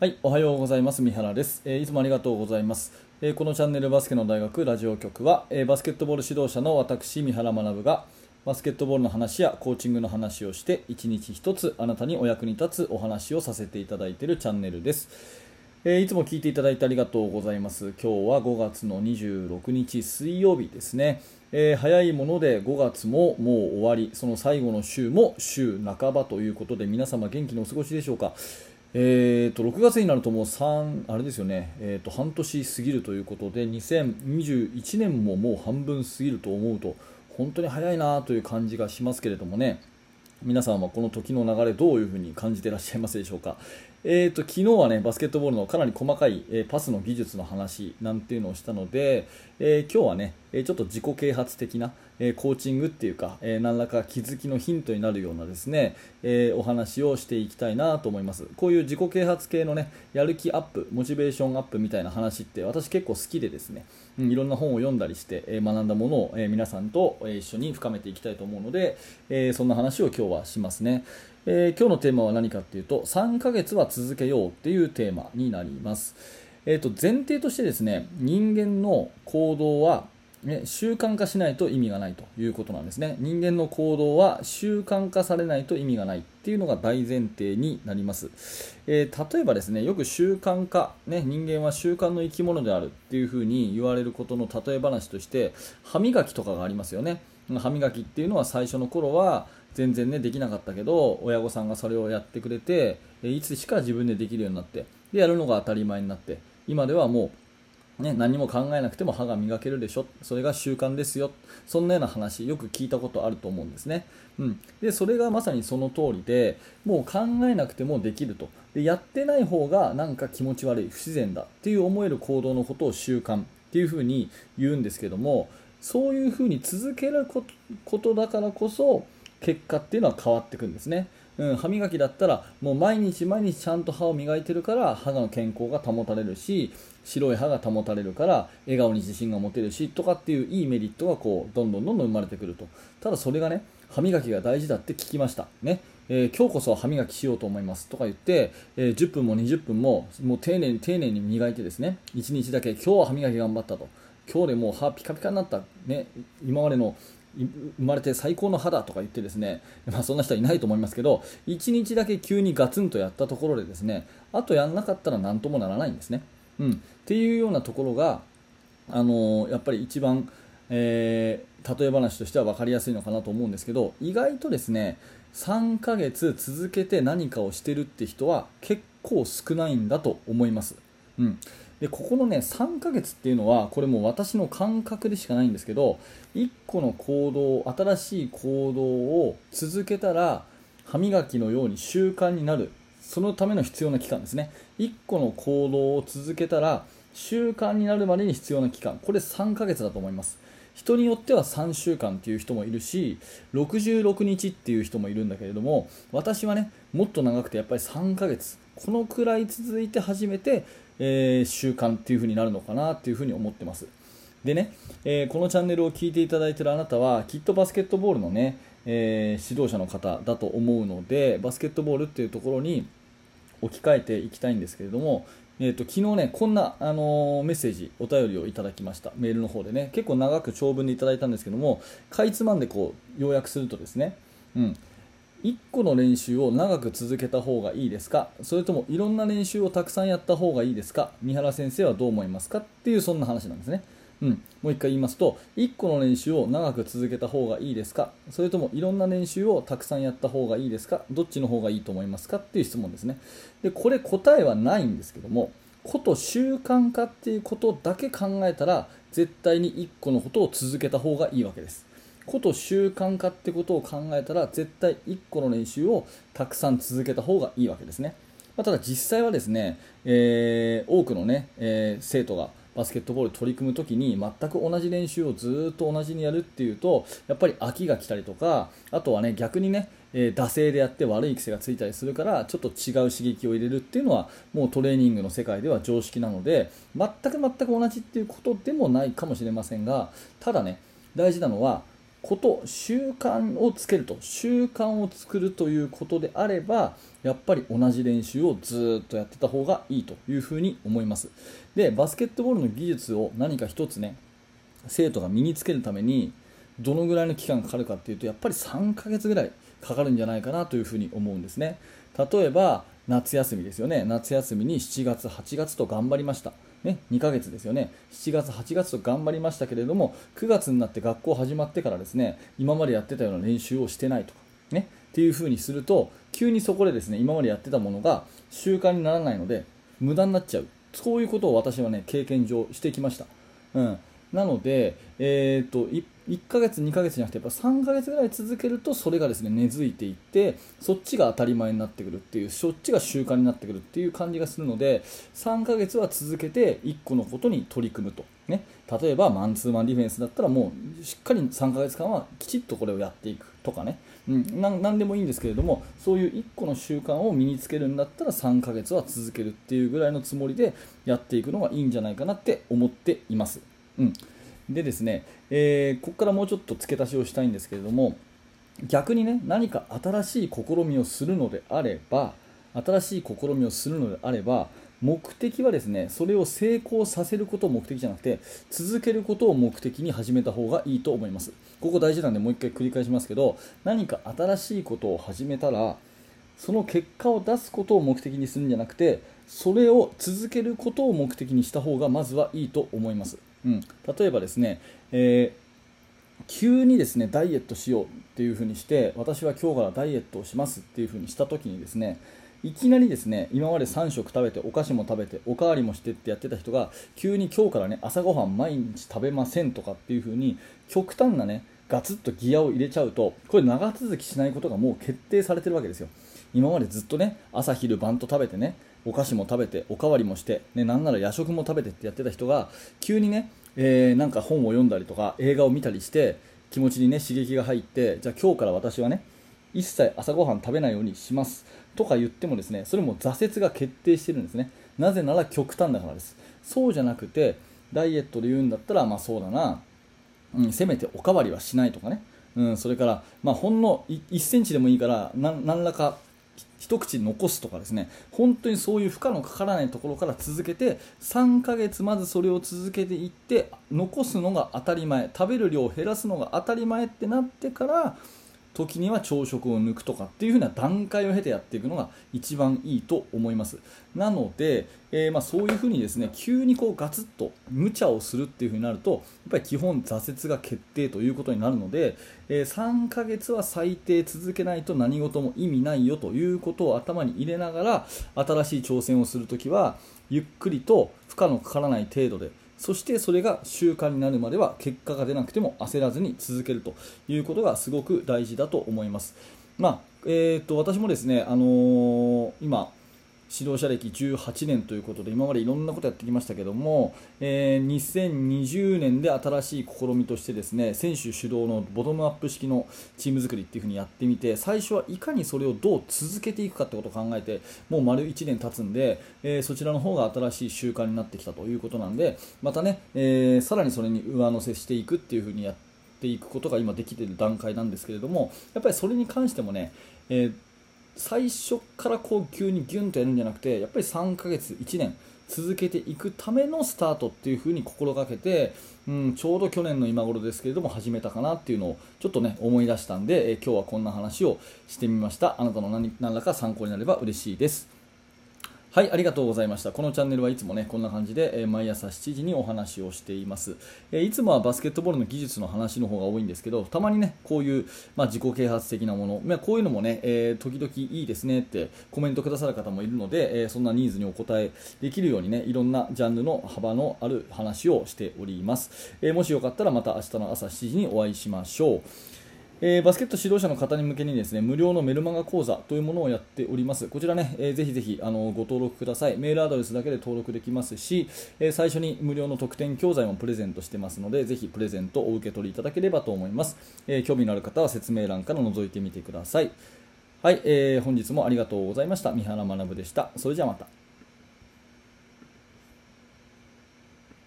はい、おはようございます。三原です、えーいつもありがとうございます。えーこのチャンネルバスケの大学ラジオ局は、えーバスケットボール指導者の私、三原学がバスケットボールの話やコーチングの話をして、一日一つあなたにお役に立つお話をさせていただいているチャンネルです。えいつも聞いていただいてありがとうございます。今日は5月の26日水曜日ですね。え早いもので5月ももう終わり、その最後の週も週半ばということで皆様元気にお過ごしでしょうか？えー、と6月になるともう3あれですよね、えー、と半年過ぎるということで2021年ももう半分過ぎると思うと本当に早いなという感じがしますけれどもね。皆さんはこの時の流れどういうふうに感じていらっしゃいますでしょうか、えー、と昨日はねバスケットボールのかなり細かい、えーパスの技術の話なんていうのをしたので、えー今日はねえーちょっと自己啓発的な、えーコーチングっていうか、えー何らか気づきのヒントになるようなですね、えーお話をしていきたいなと思います。こういう自己啓発系のねやる気アップモチベーションアップみたいな話って私結構好きでですね、うんいろんな本を読んだりして、えー学んだものを、えー皆さんと、一緒に深めていきたいと思うので、えーそんな話を今日はしますね、えー今日のテーマは何かっていうと3ヶ月は続けようっていうテーマになります。えー、と前提としてですね人間の行動は、ね、習慣化しないと意味がないということなんですね。人間の行動は習慣化されないと意味がないっていうのが大前提になります、えー例えばですねよく習慣化、ね、人間は習慣の生き物であるっていうふうに言われることの例え話として歯磨きとかがありますよね。歯磨きっていうのは最初の頃は全然ねできなかったけど親御さんがそれをやってくれていつしか自分でできるようになってでやるのが当たり前になって今ではもう、ね、何も考えなくても歯が磨けるでしょ。それが習慣ですよ。そんなような話よく聞いたことあると思うんですね、うん、でそれがまさにその通りでもう考えなくてもできると。でやってない方がなんか気持ち悪い不自然だっていう思える行動のことを習慣っていうふうに言うんですけどもそういうふうに続けることだからこそ結果っていうのは変わってくるんですね、うん、歯磨きだったらもう毎日毎日ちゃんと歯を磨いてるから歯の健康が保たれるし白い歯が保たれるから笑顔に自信が持てるしとかっていういいメリットがこうどんどんどんどん生まれてくると。ただそれがね歯磨きが大事だって聞きました。ね。えー今日こそは歯磨きしようと思います。とか言って、えー10分も20分ももう丁寧に丁寧に磨いてですね。1日だけ今日は歯磨き頑張ったと。今日でもう歯ピカピカになった、ね、今までの生まれて最高の歯だとか言ってですね、まあ、そんな人はいないと思いますけど1日だけ急にガツンとやったところでですねあとやんなかったら何ともならないんですね、うん、っていうようなところが、あのーやっぱり一番、えー例え話としては分かりやすいのかなと思うんですけど意外とですね3ヶ月続けて何かをしてるって人は結構少ないんだと思います、うん、でここのね3ヶ月っていうのはこれも私の感覚でしかないんですけど1個の行動新しい行動を続けたら歯磨きのように習慣になる。そのための必要な期間ですね。1個の行動を続けたら習慣になるまでに必要な期間。これ3ヶ月だと思います。人によっては3週間っていう人もいるし66日っていう人もいるんだけれども私はねもっと長くてやっぱり3ヶ月。このくらい続いて初めて、えー習慣っていう風になるのかなっていう風に思ってます。でね、えーこのチャンネルを聞いていただいているあなたはきっとバスケットボールのね、えー指導者の方だと思うのでバスケットボールっていうところに置き換えていきたいんですけれども、えー、と昨日ねこんな、あのーメッセージお便りをいただきました。メールの方でね。結構長く長文でいただいたんですけどもかいつまんでこう要約するとですね、うん、1個の練習を長く続けた方がいいですか？それともいろんな練習をたくさんやった方がいいですか？三原先生はどう思いますか？っていうそんな話なんですね。うん、もう一回言いますと1個の練習を長く続けた方がいいですか？それともいろんな練習をたくさんやった方がいいですか？どっちの方がいいと思いますか？っていう質問ですね。でこれ答えはないんですけどもこと習慣化っていうことだけ考えたら絶対に1個のことを続けた方がいいわけです。こと習慣化ってことを考えたら絶対1個の練習をたくさん続けた方がいいわけですね。まあただ実際はですね、えー多くのね、えー生徒がバスケットボール取り組むときに全く同じ練習をずっと同じにやるっていうとやっぱり飽きが来たりとかあとはね逆にね、えー惰性でやって悪い癖がついたりするからちょっと違う刺激を入れるっていうのはもうトレーニングの世界では常識なので全く全く同じっていうことでもないかもしれませんがただね大事なのはこと習慣をつけると。習慣を作るということであればやっぱり同じ練習をずっとやってた方がいいというふうに思います。でバスケットボールの技術を何か一つね生徒が身につけるためにどのぐらいの期間かかるかっていうとやっぱり3ヶ月ぐらいかかるんじゃないかなというふうに思うんですね。例えば夏休みですよね。夏休みに7月8月と頑張りました。ね、2ヶ月ですよね。7月8月と頑張りましたけれども9月になって学校始まってからですね今までやってたような練習をしてないとかねっていう風にすると急にそこでですね今までやってたものが習慣にならないので無駄になっちゃう。そういうことを私はね経験上してきました、うん、なので、えーと1ヶ月、2ヶ月じゃなくてやっぱ3ヶ月ぐらい続けるとそれがですね根付いていってそっちが当たり前になってくるっていうそっちが習慣になってくるっていう感じがするので3ヶ月は続けて1個のことに取り組むと、ね、例えばマンツーマンディフェンスだったらもうしっかり3ヶ月間はきちっとこれをやっていくとかね、うん、なんでもいいんですけれどもそういう1個の習慣を身につけるんだったら3ヶ月は続けるっていうぐらいのつもりでやっていくのがいいんじゃないかなって思っています。うん。でですね、えー、ここからもうちょっと付け足しをしたいんですけれども逆にね何か新しい試みをするのであれば新しい試みをするのであれば目的はですねそれを成功させることを目的じゃなくて続けることを目的に始めた方がいいと思います。ここ大事なんでもう一回繰り返しますけど何か新しいことを始めたらその結果を出すことを目的にするんじゃなくてそれを続けることを目的にした方がまずはいいと思います。うん、例えばですね、えー、急にですねダイエットしようっていうふうにして私は今日からダイエットをしますっていうふうにした時にですねいきなりですね今まで3食食べてお菓子も食べておかわりもしてってやってた人が急に今日からね朝ごはん毎日食べませんとかっていう風に極端なねガツッとギアを入れちゃうとこれ長続きしないことがもう決定されてるわけですよ。今までずっとね朝昼晩と食べてねお菓子も食べておかわりもして、ね、なんなら夜食も食べてってやってた人が急にね、えー、なんか本を読んだりとか映画を見たりして気持ちにね刺激が入ってじゃあ今日から私はね一切朝ごはん食べないようにしますとか言ってもですねそれも挫折が決定してるんですね。なぜなら極端だからです。そうじゃなくてダイエットで言うんだったらまあそうだな、うん、せめておかわりはしないとかね、うん、それから、まあ、ほんの1センチでもいいから何らか一口残すとかですね本当にそういう負荷のかからないところから続けて3ヶ月まずそれを続けていって残すのが当たり前食べる量を減らすのが当たり前ってなってから時には朝食を抜くとかっていう風な段階を経てやっていくのが一番いいと思います。なので、えー、まあ、そういう風にですね急にこうガツッと無茶をするっていう風になるとやっぱり基本挫折が決定ということになるので、えー、3ヶ月は最低続けないと何事も意味ないよということを頭に入れながら新しい挑戦をするときはゆっくりと負荷のかからない程度でそしてそれが習慣になるまでは結果が出なくても焦らずに続けるということがすごく大事だと思います。まあえーと、私もですね、あのー、今指導者歴18年ということで今までいろんなことやってきましたけども、えー、2020年で新しい試みとしてですね選手主導のボトムアップ式のチーム作りっていう風にやってみて最初はいかにそれをどう続けていくかってことを考えてもう丸1年経つんで、えー、そちらの方が新しい習慣になってきたということなんでまたね、えー、さらにそれに上乗せしていくっていう風にやっていくことが今できている段階なんですけれどもやっぱりそれに関してもね、えー最初からこう急にギュンとやるんじゃなくてやっぱり3ヶ月、1年続けていくためのスタートっていう風に心がけて、うん、ちょうど去年の今頃ですけれども始めたかなっていうのをちょっとね思い出したんで、え今日はこんな話をしてみました。あなたの何何らか参考になれば嬉しいです。はい、ありがとうございました。このチャンネルはいつもね、こんな感じで、えー、毎朝7時にお話をしています、えー、いつもはバスケットボールの技術の話の方が多いんですけど、たまにね、こういう、まあ、自己啓発的なもの、まあ、こういうのもね、えー、時々いいですねってコメントくださる方もいるので、えそんなニーズにお答えできるようにね、いろんなジャンルの幅のある話をしております。えもしよかったらまた明日の朝7時にお会いしましょう。えー、バスケット指導者の方に向けにですね無料のメルマガ講座というものをやっております。こちらね、えー、ぜひぜひあのご登録ください。メールアドレスだけで登録できますし、えー、最初に無料の特典教材もプレゼントしてますので、ぜひプレゼントをお受け取りいただければと思います。え興味のある方は説明欄から覗いてみてください。はい、えー、本日もありがとうございました。三原学でした。それじゃあまた。